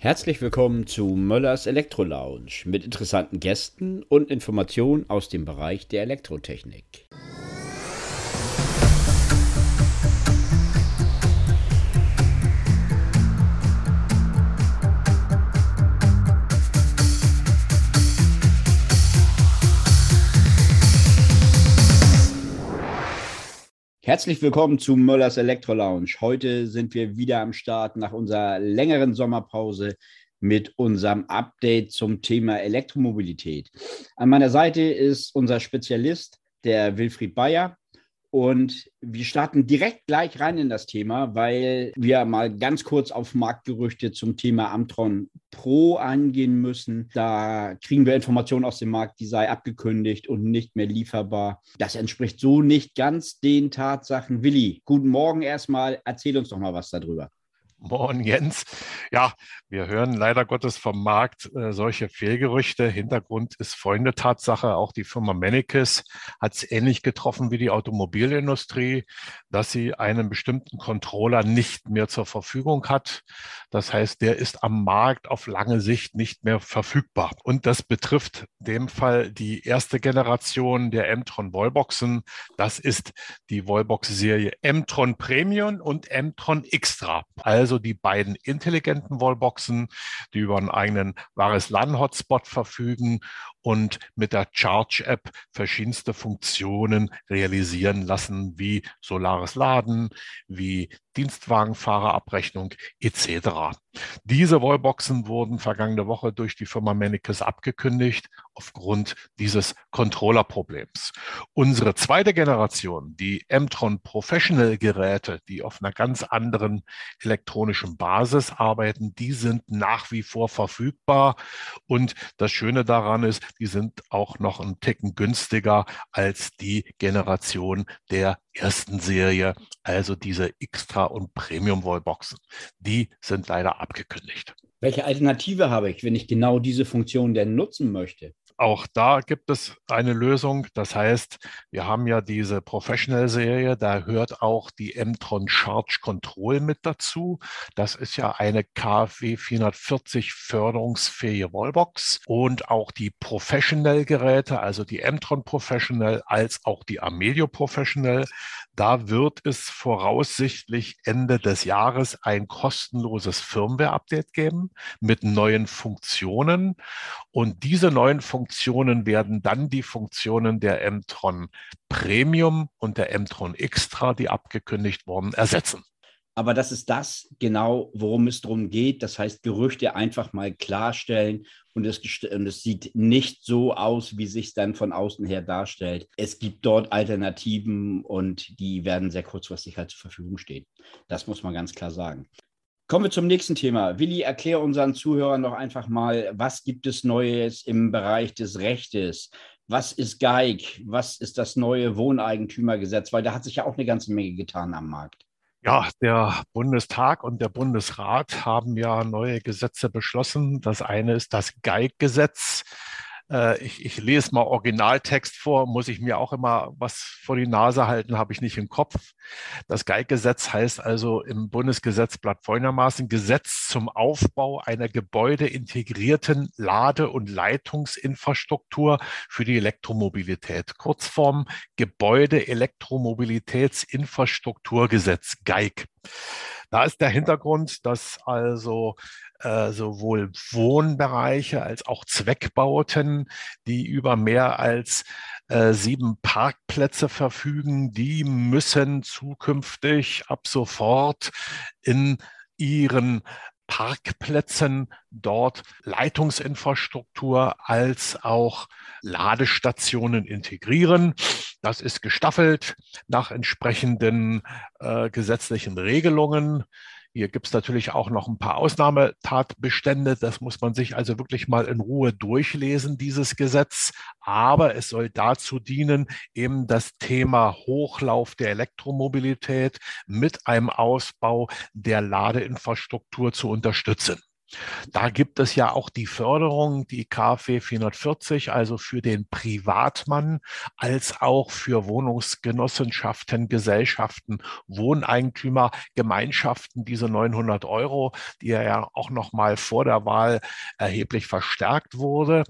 Herzlich willkommen zu Möllers Elektro Lounge mit interessanten Gästen und Informationen aus dem Bereich der Elektrotechnik. Herzlich willkommen zu Möllers Elektro Lounge. Heute sind wir wieder am Start nach unserer längeren Sommerpause mit unserem Update zum Thema Elektromobilität. An meiner Seite ist unser Spezialist, der Wilfried Bayer. Und wir starten direkt gleich rein in das Thema, weil wir mal ganz kurz auf Marktgerüchte zum Thema Amtron Pro eingehen müssen. Da kriegen wir Informationen aus dem Markt, die sei abgekündigt und nicht mehr lieferbar. Das entspricht so nicht ganz den Tatsachen. Willi, guten Morgen erstmal. Erzähl uns doch mal was darüber. Moin Jens. Ja, wir hören leider Gottes vom Markt äh, solche Fehlgerüchte. Hintergrund ist folgende Tatsache. Auch die Firma Mennekes hat es ähnlich getroffen wie die Automobilindustrie, dass sie einen bestimmten Controller nicht mehr zur Verfügung hat. Das heißt, der ist am Markt auf lange Sicht nicht mehr verfügbar. Und das betrifft in dem Fall die erste Generation der Mtron Wallboxen. Das ist die Wallbox-Serie Mtron Premium und Mtron Extra. Also also die beiden intelligenten Wallboxen, die über einen eigenen wahres LAN-Hotspot verfügen und mit der Charge-App verschiedenste Funktionen realisieren lassen, wie solares Laden, wie Dienstwagenfahrerabrechnung etc. Diese Wallboxen wurden vergangene Woche durch die Firma Manicus abgekündigt aufgrund dieses Controller-Problems. Unsere zweite Generation, die Mtron Professional Geräte, die auf einer ganz anderen elektronischen Basis arbeiten, die sind nach wie vor verfügbar. Und das Schöne daran ist, die sind auch noch ein Ticken günstiger als die Generation der ersten Serie, also diese Extra- und Premium-Wallboxen. Die sind leider abgekündigt. Welche Alternative habe ich, wenn ich genau diese Funktion denn nutzen möchte? Auch da gibt es eine Lösung. Das heißt, wir haben ja diese Professional-Serie, da hört auch die Mtron Charge Control mit dazu. Das ist ja eine KfW 440 förderungsfähige Wallbox und auch die Professional-Geräte, also die Mtron Professional als auch die Amedio Professional. Da wird es voraussichtlich Ende des Jahres ein kostenloses Firmware-Update geben mit neuen Funktionen. Und diese neuen Funktionen Funktionen werden dann die Funktionen der Mtron Premium und der Mtron Extra, die abgekündigt wurden, ersetzen. Aber das ist das genau, worum es darum geht. Das heißt, Gerüchte einfach mal klarstellen und es, und es sieht nicht so aus, wie sich dann von außen her darstellt. Es gibt dort Alternativen und die werden sehr kurzfristig halt zur Verfügung stehen. Das muss man ganz klar sagen. Kommen wir zum nächsten Thema. Willi, erklär unseren Zuhörern doch einfach mal, was gibt es Neues im Bereich des Rechtes? Was ist GEIG? Was ist das neue Wohneigentümergesetz? Weil da hat sich ja auch eine ganze Menge getan am Markt. Ja, der Bundestag und der Bundesrat haben ja neue Gesetze beschlossen. Das eine ist das GEIG-Gesetz. Äh, ich, ich lese mal Originaltext vor, muss ich mir auch immer was vor die Nase halten, habe ich nicht im Kopf. Das Geldgesetz heißt also im Bundesgesetzblatt folgendermaßen Gesetz zum Aufbau einer gebäudeintegrierten Lade- und Leitungsinfrastruktur für die Elektromobilität. Kurzform Gebäude-Elektromobilitätsinfrastrukturgesetz GEIG. Da ist der Hintergrund, dass also äh, sowohl Wohnbereiche als auch Zweckbauten, die über mehr als äh, sieben Parkplätze verfügen, die müssen zukünftig ab sofort in ihren Parkplätzen dort Leitungsinfrastruktur als auch Ladestationen integrieren. Das ist gestaffelt nach entsprechenden äh, gesetzlichen Regelungen. Hier gibt es natürlich auch noch ein paar Ausnahmetatbestände. Das muss man sich also wirklich mal in Ruhe durchlesen, dieses Gesetz. Aber es soll dazu dienen, eben das Thema Hochlauf der Elektromobilität mit einem Ausbau der Ladeinfrastruktur zu unterstützen. Da gibt es ja auch die Förderung, die KfW 440, also für den Privatmann, als auch für Wohnungsgenossenschaften, Gesellschaften, Wohneigentümer, Gemeinschaften, diese 900 Euro, die ja auch noch mal vor der Wahl erheblich verstärkt wurde.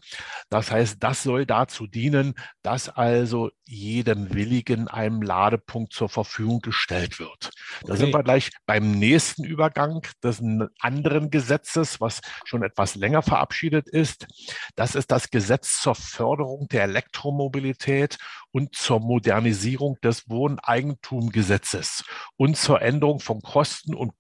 Das heißt, das soll dazu dienen, dass also jedem Willigen einem Ladepunkt zur Verfügung gestellt wird. Da okay. sind wir gleich beim nächsten Übergang des anderen Gesetzes, was schon etwas länger verabschiedet ist. Das ist das Gesetz zur Förderung der Elektromobilität und zur Modernisierung des Wohneigentumgesetzes und zur Änderung von Kosten- und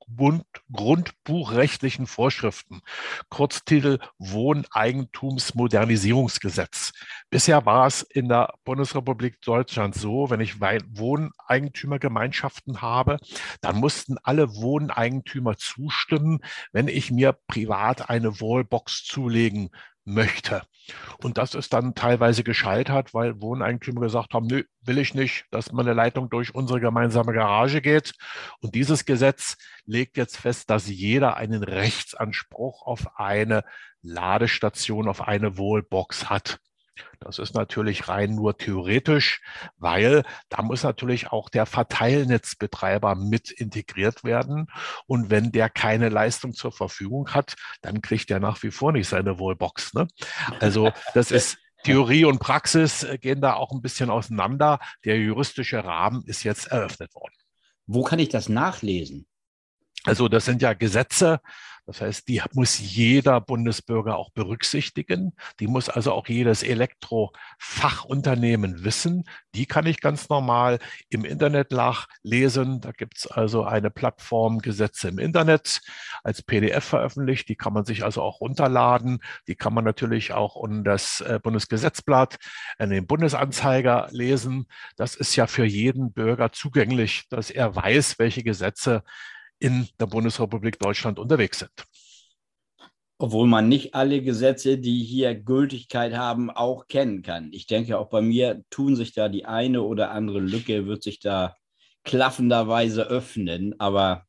Grundbuchrechtlichen Vorschriften. Kurztitel Wohneigentumsmodernisierungsgesetz. Bisher war es in der Bundesrepublik Deutschland so, wenn ich Wohneigentümergemeinschaften habe, dann mussten alle Wohneigentümer zustimmen, wenn ich mir privat eine Wallbox zulegen möchte. Und das ist dann teilweise gescheitert, weil Wohneigentümer gesagt haben, nö, will ich nicht, dass meine Leitung durch unsere gemeinsame Garage geht. Und dieses Gesetz legt jetzt fest, dass jeder einen Rechtsanspruch auf eine Ladestation, auf eine Wallbox hat. Das ist natürlich rein nur theoretisch, weil da muss natürlich auch der Verteilnetzbetreiber mit integriert werden. Und wenn der keine Leistung zur Verfügung hat, dann kriegt er nach wie vor nicht seine Wallbox. Ne? Also das ist Theorie und Praxis äh, gehen da auch ein bisschen auseinander. Der juristische Rahmen ist jetzt eröffnet worden. Wo kann ich das nachlesen? Also das sind ja Gesetze, das heißt, die muss jeder Bundesbürger auch berücksichtigen. Die muss also auch jedes Elektrofachunternehmen wissen. Die kann ich ganz normal im Internet nachlesen. Da gibt es also eine Plattform Gesetze im Internet als PDF veröffentlicht. Die kann man sich also auch runterladen. Die kann man natürlich auch in das äh, Bundesgesetzblatt, in den Bundesanzeiger lesen. Das ist ja für jeden Bürger zugänglich, dass er weiß, welche Gesetze in der Bundesrepublik Deutschland unterwegs sind. Obwohl man nicht alle Gesetze, die hier Gültigkeit haben, auch kennen kann. Ich denke, auch bei mir tun sich da die eine oder andere Lücke, wird sich da klaffenderweise öffnen. Aber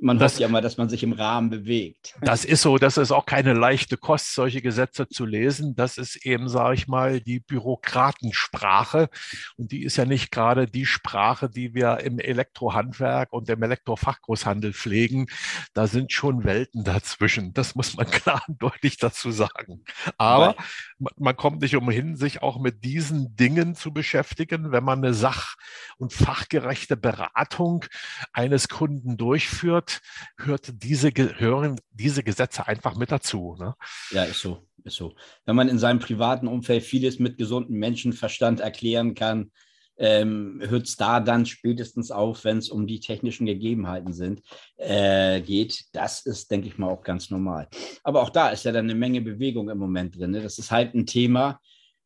man das, hofft ja mal, dass man sich im Rahmen bewegt. Das ist so, das ist auch keine leichte Kost, solche Gesetze zu lesen. Das ist eben, sage ich mal, die Bürokratensprache. Und die ist ja nicht gerade die Sprache, die wir im Elektrohandwerk und im Elektrofachgroßhandel pflegen. Da sind schon Welten dazwischen. Das muss man klar und deutlich dazu sagen. Aber Weil, man kommt nicht umhin, sich auch mit diesen Dingen zu beschäftigen, wenn man eine sach- und fachgerechte Beratung eines Kunden durchführt hört, hört diese, hören diese Gesetze einfach mit dazu. Ne? Ja, ist so, ist so. Wenn man in seinem privaten Umfeld vieles mit gesundem Menschenverstand erklären kann, ähm, hört es da dann spätestens auf, wenn es um die technischen Gegebenheiten sind, äh, geht. Das ist, denke ich mal, auch ganz normal. Aber auch da ist ja dann eine Menge Bewegung im Moment drin. Ne? Das ist halt ein Thema,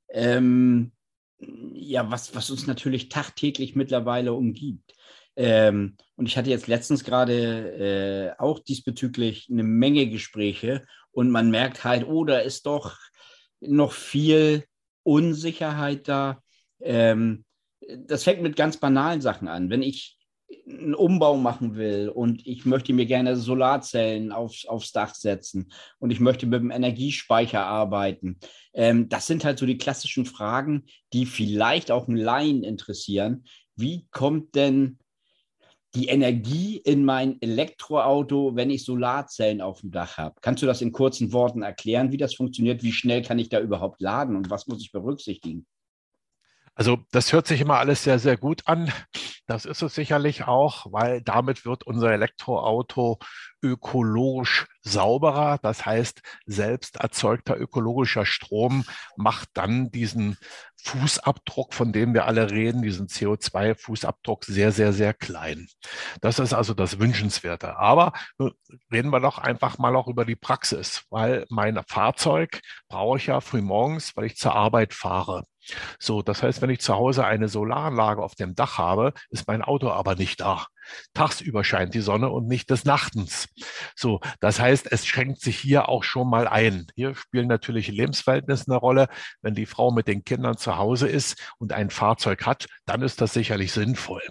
ähm, ja, was, was uns natürlich tagtäglich mittlerweile umgibt. Ähm, und ich hatte jetzt letztens gerade äh, auch diesbezüglich eine Menge Gespräche und man merkt halt, oh, da ist doch noch viel Unsicherheit da. Ähm, das fängt mit ganz banalen Sachen an. Wenn ich einen Umbau machen will und ich möchte mir gerne Solarzellen aufs, aufs Dach setzen und ich möchte mit dem Energiespeicher arbeiten. Ähm, das sind halt so die klassischen Fragen, die vielleicht auch einen Laien interessieren. Wie kommt denn die Energie in mein Elektroauto, wenn ich Solarzellen auf dem Dach habe. Kannst du das in kurzen Worten erklären, wie das funktioniert? Wie schnell kann ich da überhaupt laden und was muss ich berücksichtigen? Also das hört sich immer alles sehr, sehr gut an. Das ist es sicherlich auch, weil damit wird unser Elektroauto ökologisch sauberer. Das heißt, selbst erzeugter ökologischer Strom macht dann diesen Fußabdruck, von dem wir alle reden, diesen CO2-Fußabdruck sehr, sehr, sehr klein. Das ist also das Wünschenswerte. Aber reden wir doch einfach mal auch über die Praxis, weil mein Fahrzeug brauche ich ja früh morgens, weil ich zur Arbeit fahre. So, das heißt, wenn ich zu Hause eine Solaranlage auf dem Dach habe, ist mein Auto aber nicht da. Tagsüber scheint die Sonne und nicht des Nachtens. So, das heißt, es schränkt sich hier auch schon mal ein. Hier spielen natürlich Lebensverhältnisse eine Rolle. Wenn die Frau mit den Kindern zu Hause ist und ein Fahrzeug hat, dann ist das sicherlich sinnvoll.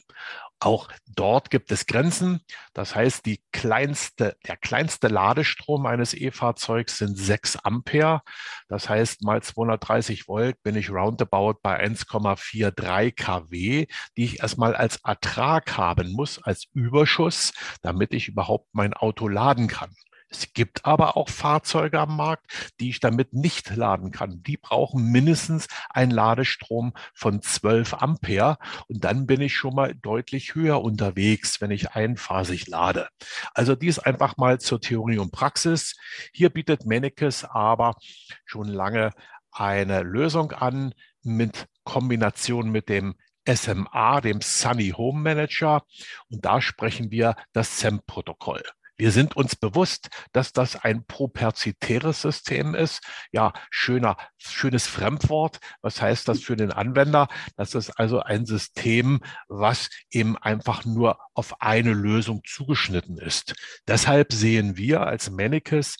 Auch dort gibt es Grenzen. Das heißt, die kleinste, der kleinste Ladestrom eines E-Fahrzeugs sind 6 Ampere. Das heißt, mal 230 Volt bin ich roundabout bei 1,43 kW, die ich erstmal als Ertrag haben muss, als Überschuss, damit ich überhaupt mein Auto laden kann. Es gibt aber auch Fahrzeuge am Markt, die ich damit nicht laden kann. Die brauchen mindestens einen Ladestrom von 12 Ampere und dann bin ich schon mal deutlich höher unterwegs, wenn ich einphasig lade. Also dies einfach mal zur Theorie und Praxis. Hier bietet Mennekes aber schon lange eine Lösung an mit Kombination mit dem SMA, dem Sunny Home Manager. Und da sprechen wir das SEMP-Protokoll. Wir sind uns bewusst, dass das ein properzitäres System ist. Ja, schöner, schönes Fremdwort. Was heißt das für den Anwender? Das ist also ein System, was eben einfach nur auf eine Lösung zugeschnitten ist. Deshalb sehen wir als Mannekes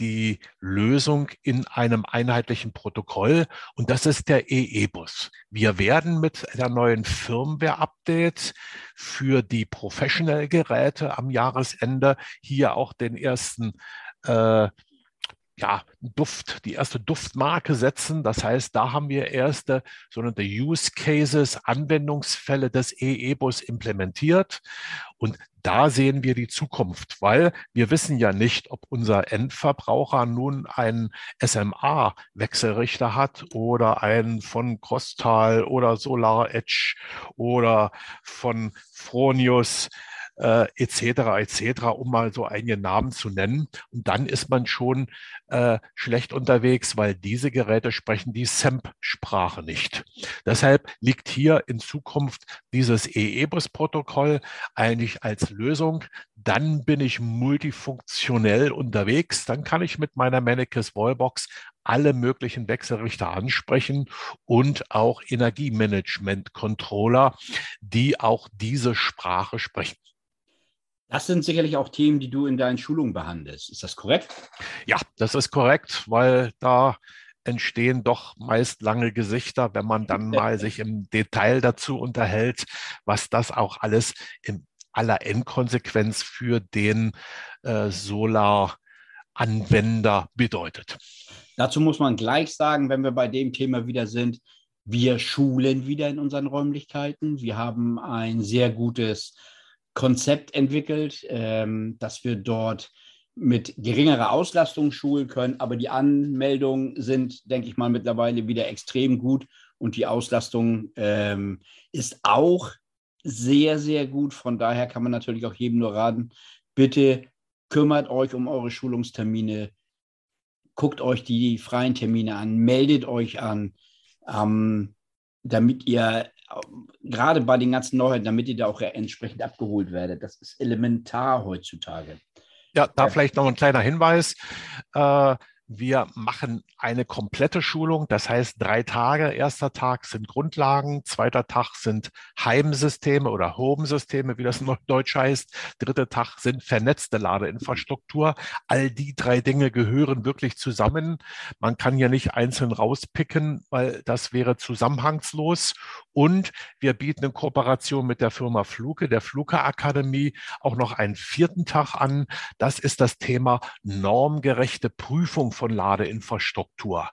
die Lösung in einem einheitlichen Protokoll und das ist der EE-Bus. Wir werden mit der neuen Firmware-Update für die Professional-Geräte am Jahresende hier auch den ersten äh, ja, Duft, die erste Duftmarke setzen. Das heißt, da haben wir erste sogenannte Use Cases, Anwendungsfälle des EE-Bus implementiert. Und da sehen wir die Zukunft, weil wir wissen ja nicht, ob unser Endverbraucher nun einen SMA-Wechselrichter hat oder einen von Crostal oder Solar Edge oder von Fronius äh, etc. etc., um mal so einige Namen zu nennen. Und dann ist man schon äh, schlecht unterwegs, weil diese Geräte sprechen die SEMP-Sprache nicht. Deshalb liegt hier in Zukunft dieses EE-Bus-Protokoll eigentlich als Lösung. Dann bin ich multifunktionell unterwegs. Dann kann ich mit meiner Mannekes Wallbox alle möglichen Wechselrichter ansprechen und auch Energiemanagement-Controller, die auch diese Sprache sprechen. Das sind sicherlich auch Themen, die du in deinen Schulungen behandelst. Ist das korrekt? Ja, das ist korrekt, weil da entstehen doch meist lange Gesichter, wenn man dann mal sich im Detail dazu unterhält, was das auch alles in aller Endkonsequenz für den äh, Solar-Anwender bedeutet. Dazu muss man gleich sagen, wenn wir bei dem Thema wieder sind, wir schulen wieder in unseren Räumlichkeiten. Wir haben ein sehr gutes Konzept entwickelt, ähm, dass wir dort mit geringerer Auslastung schulen können. Aber die Anmeldungen sind, denke ich mal, mittlerweile wieder extrem gut und die Auslastung ähm, ist auch sehr, sehr gut. Von daher kann man natürlich auch jedem nur raten, bitte kümmert euch um eure Schulungstermine, guckt euch die freien Termine an, meldet euch an, ähm, damit ihr gerade bei den ganzen Neuheiten, damit ihr da auch entsprechend abgeholt werdet. Das ist elementar heutzutage. Ja, da vielleicht noch ein kleiner Hinweis. Äh, wir machen eine komplette Schulung, das heißt drei Tage. Erster Tag sind Grundlagen, zweiter Tag sind Heimsysteme oder Home-Systeme, wie das in Deutsch heißt. Dritter Tag sind vernetzte Ladeinfrastruktur. All die drei Dinge gehören wirklich zusammen. Man kann ja nicht einzeln rauspicken, weil das wäre zusammenhangslos. Und wir bieten in Kooperation mit der Firma Fluke, der Fluke Akademie, auch noch einen vierten Tag an. Das ist das Thema normgerechte Prüfung von Ladeinfrastruktur.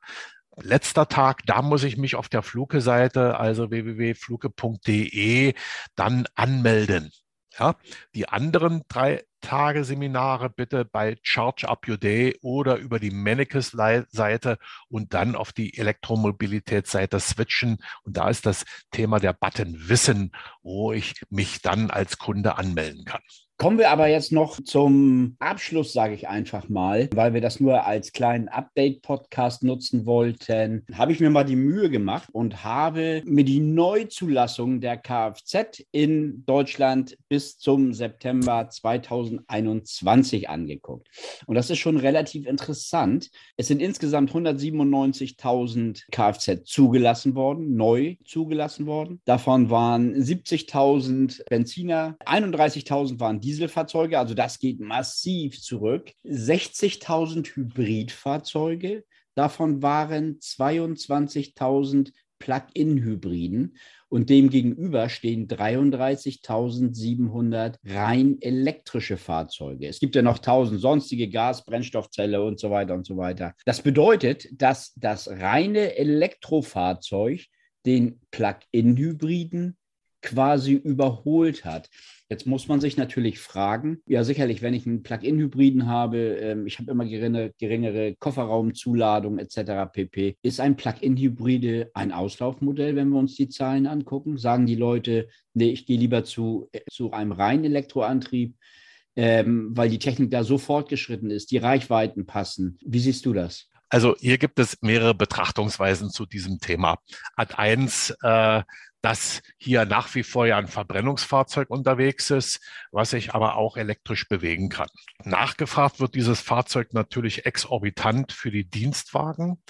Letzter Tag, da muss ich mich auf der Fluke-Seite, also www.fluke.de, dann anmelden. Ja, die anderen drei Tage Seminare bitte bei Charge Up Your Day oder über die Mannekes-Seite und dann auf die Elektromobilitätsseite switchen. Und da ist das Thema der Button Wissen, wo ich mich dann als Kunde anmelden kann. Kommen wir aber jetzt noch zum Abschluss, sage ich einfach mal, weil wir das nur als kleinen Update-Podcast nutzen wollten. Habe ich mir mal die Mühe gemacht und habe mir die Neuzulassung der Kfz in Deutschland bis zum September 2021 angeguckt. Und das ist schon relativ interessant. Es sind insgesamt 197.000 Kfz zugelassen worden, neu zugelassen worden. Davon waren 70.000 Benziner, 31.000 waren Diesel. Dieselfahrzeuge, also das geht massiv zurück. 60.000 Hybridfahrzeuge, davon waren 22.000 Plug-in-Hybriden und dem gegenüber stehen 33.700 rein elektrische Fahrzeuge. Es gibt ja noch 1000 sonstige Gas, Brennstoffzelle und so weiter und so weiter. Das bedeutet, dass das reine Elektrofahrzeug den Plug-in-Hybriden quasi überholt hat. Jetzt muss man sich natürlich fragen, ja sicherlich, wenn ich einen Plug-in-Hybriden habe, ähm, ich habe immer geringere, geringere Kofferraumzuladung etc. pp. Ist ein Plug-in-Hybride ein Auslaufmodell, wenn wir uns die Zahlen angucken? Sagen die Leute, nee, ich gehe lieber zu, äh, zu einem reinen Elektroantrieb, ähm, weil die Technik da so fortgeschritten ist, die Reichweiten passen. Wie siehst du das? Also hier gibt es mehrere Betrachtungsweisen zu diesem Thema. Ad 1, äh, dass hier nach wie vor ja ein Verbrennungsfahrzeug unterwegs ist, was sich aber auch elektrisch bewegen kann. Nachgefragt wird dieses Fahrzeug natürlich exorbitant für die Dienstwagen,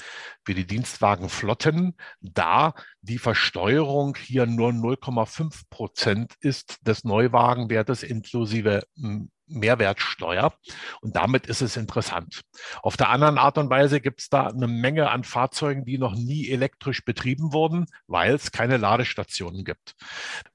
für die Dienstwagenflotten, da die Versteuerung hier nur 0,5 Prozent ist des Neuwagenwertes inklusive hm, Mehrwertsteuer. Und damit ist es interessant. Auf der anderen Art und Weise gibt es da eine Menge an Fahrzeugen, die noch nie elektrisch betrieben wurden, weil es keine Ladestationen gibt.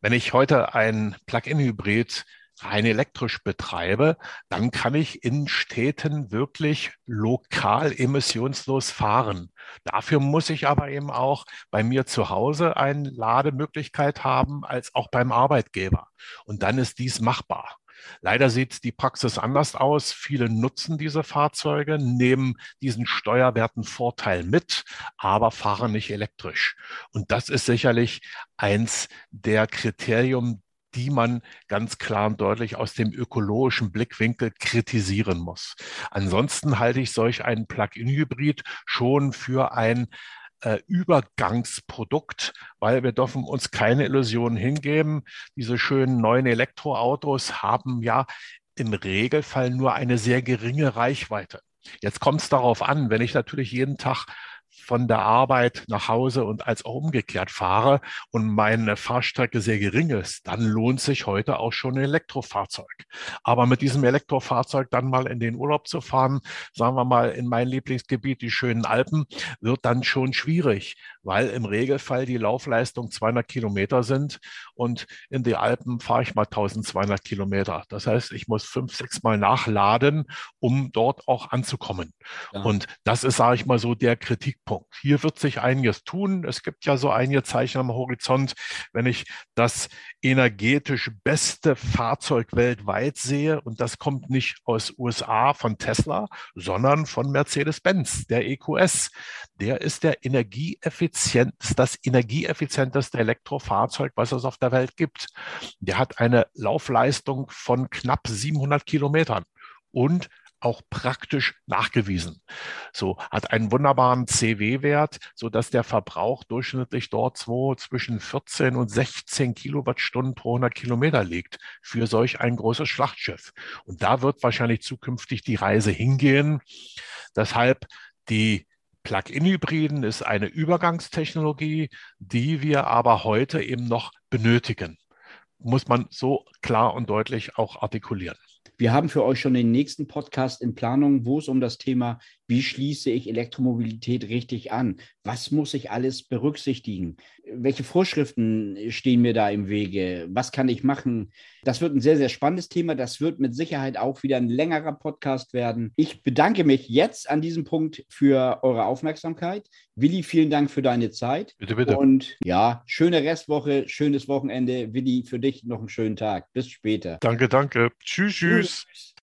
Wenn ich heute ein Plug-in-Hybrid rein elektrisch betreibe, dann kann ich in Städten wirklich lokal emissionslos fahren. Dafür muss ich aber eben auch bei mir zu Hause eine Lademöglichkeit haben, als auch beim Arbeitgeber. Und dann ist dies machbar. Leider sieht die Praxis anders aus. Viele nutzen diese Fahrzeuge, nehmen diesen steuerwerten Vorteil mit, aber fahren nicht elektrisch. Und das ist sicherlich eins der Kriterien, die man ganz klar und deutlich aus dem ökologischen Blickwinkel kritisieren muss. Ansonsten halte ich solch einen Plug-in-Hybrid schon für ein äh, Übergangsprodukt, weil wir dürfen uns keine Illusionen hingeben. Diese schönen neuen Elektroautos haben ja im Regelfall nur eine sehr geringe Reichweite. Jetzt kommt es darauf an, wenn ich natürlich jeden Tag von der Arbeit nach Hause und als auch umgekehrt fahre und meine Fahrstrecke sehr gering ist, dann lohnt sich heute auch schon ein Elektrofahrzeug. Aber mit diesem Elektrofahrzeug dann mal in den Urlaub zu fahren, sagen wir mal in mein Lieblingsgebiet, die schönen Alpen, wird dann schon schwierig, weil im Regelfall die Laufleistung 200 Kilometer sind und in die Alpen fahre ich mal 1200 Kilometer. Das heißt, ich muss fünf, sechs Mal nachladen, um dort auch anzukommen. Ja. Und das ist, sage ich mal so, der Kritik Punkt. Hier wird sich einiges tun. Es gibt ja so einige Zeichen am Horizont. Wenn ich das energetisch beste Fahrzeug weltweit sehe, und das kommt nicht aus USA von Tesla, sondern von Mercedes-Benz, der EQS. Der ist der energieeffizient, das energieeffizienteste Elektrofahrzeug, was es auf der Welt gibt. Der hat eine Laufleistung von knapp 700 Kilometern und auch praktisch nachgewiesen. So hat einen wunderbaren CW-Wert, so dass der Verbrauch durchschnittlich dort so zwischen 14 und 16 Kilowattstunden pro 100 Kilometer liegt für solch ein großes Schlachtschiff. Und da wird wahrscheinlich zukünftig die Reise hingehen. Deshalb die Plug-in-Hybriden ist eine Übergangstechnologie, die wir aber heute eben noch benötigen. Muss man so klar und deutlich auch artikulieren. Wir haben für euch schon den nächsten Podcast in Planung, wo es um das Thema, wie schließe ich Elektromobilität richtig an? Was muss ich alles berücksichtigen? Welche Vorschriften stehen mir da im Wege? Was kann ich machen? Das wird ein sehr, sehr spannendes Thema. Das wird mit Sicherheit auch wieder ein längerer Podcast werden. Ich bedanke mich jetzt an diesem Punkt für eure Aufmerksamkeit. Willi, vielen Dank für deine Zeit. Bitte, bitte. Und ja, schöne Restwoche, schönes Wochenende. Willi, für dich noch einen schönen Tag. Bis später. Danke, danke. Tschüss, tschüss. Tschüss.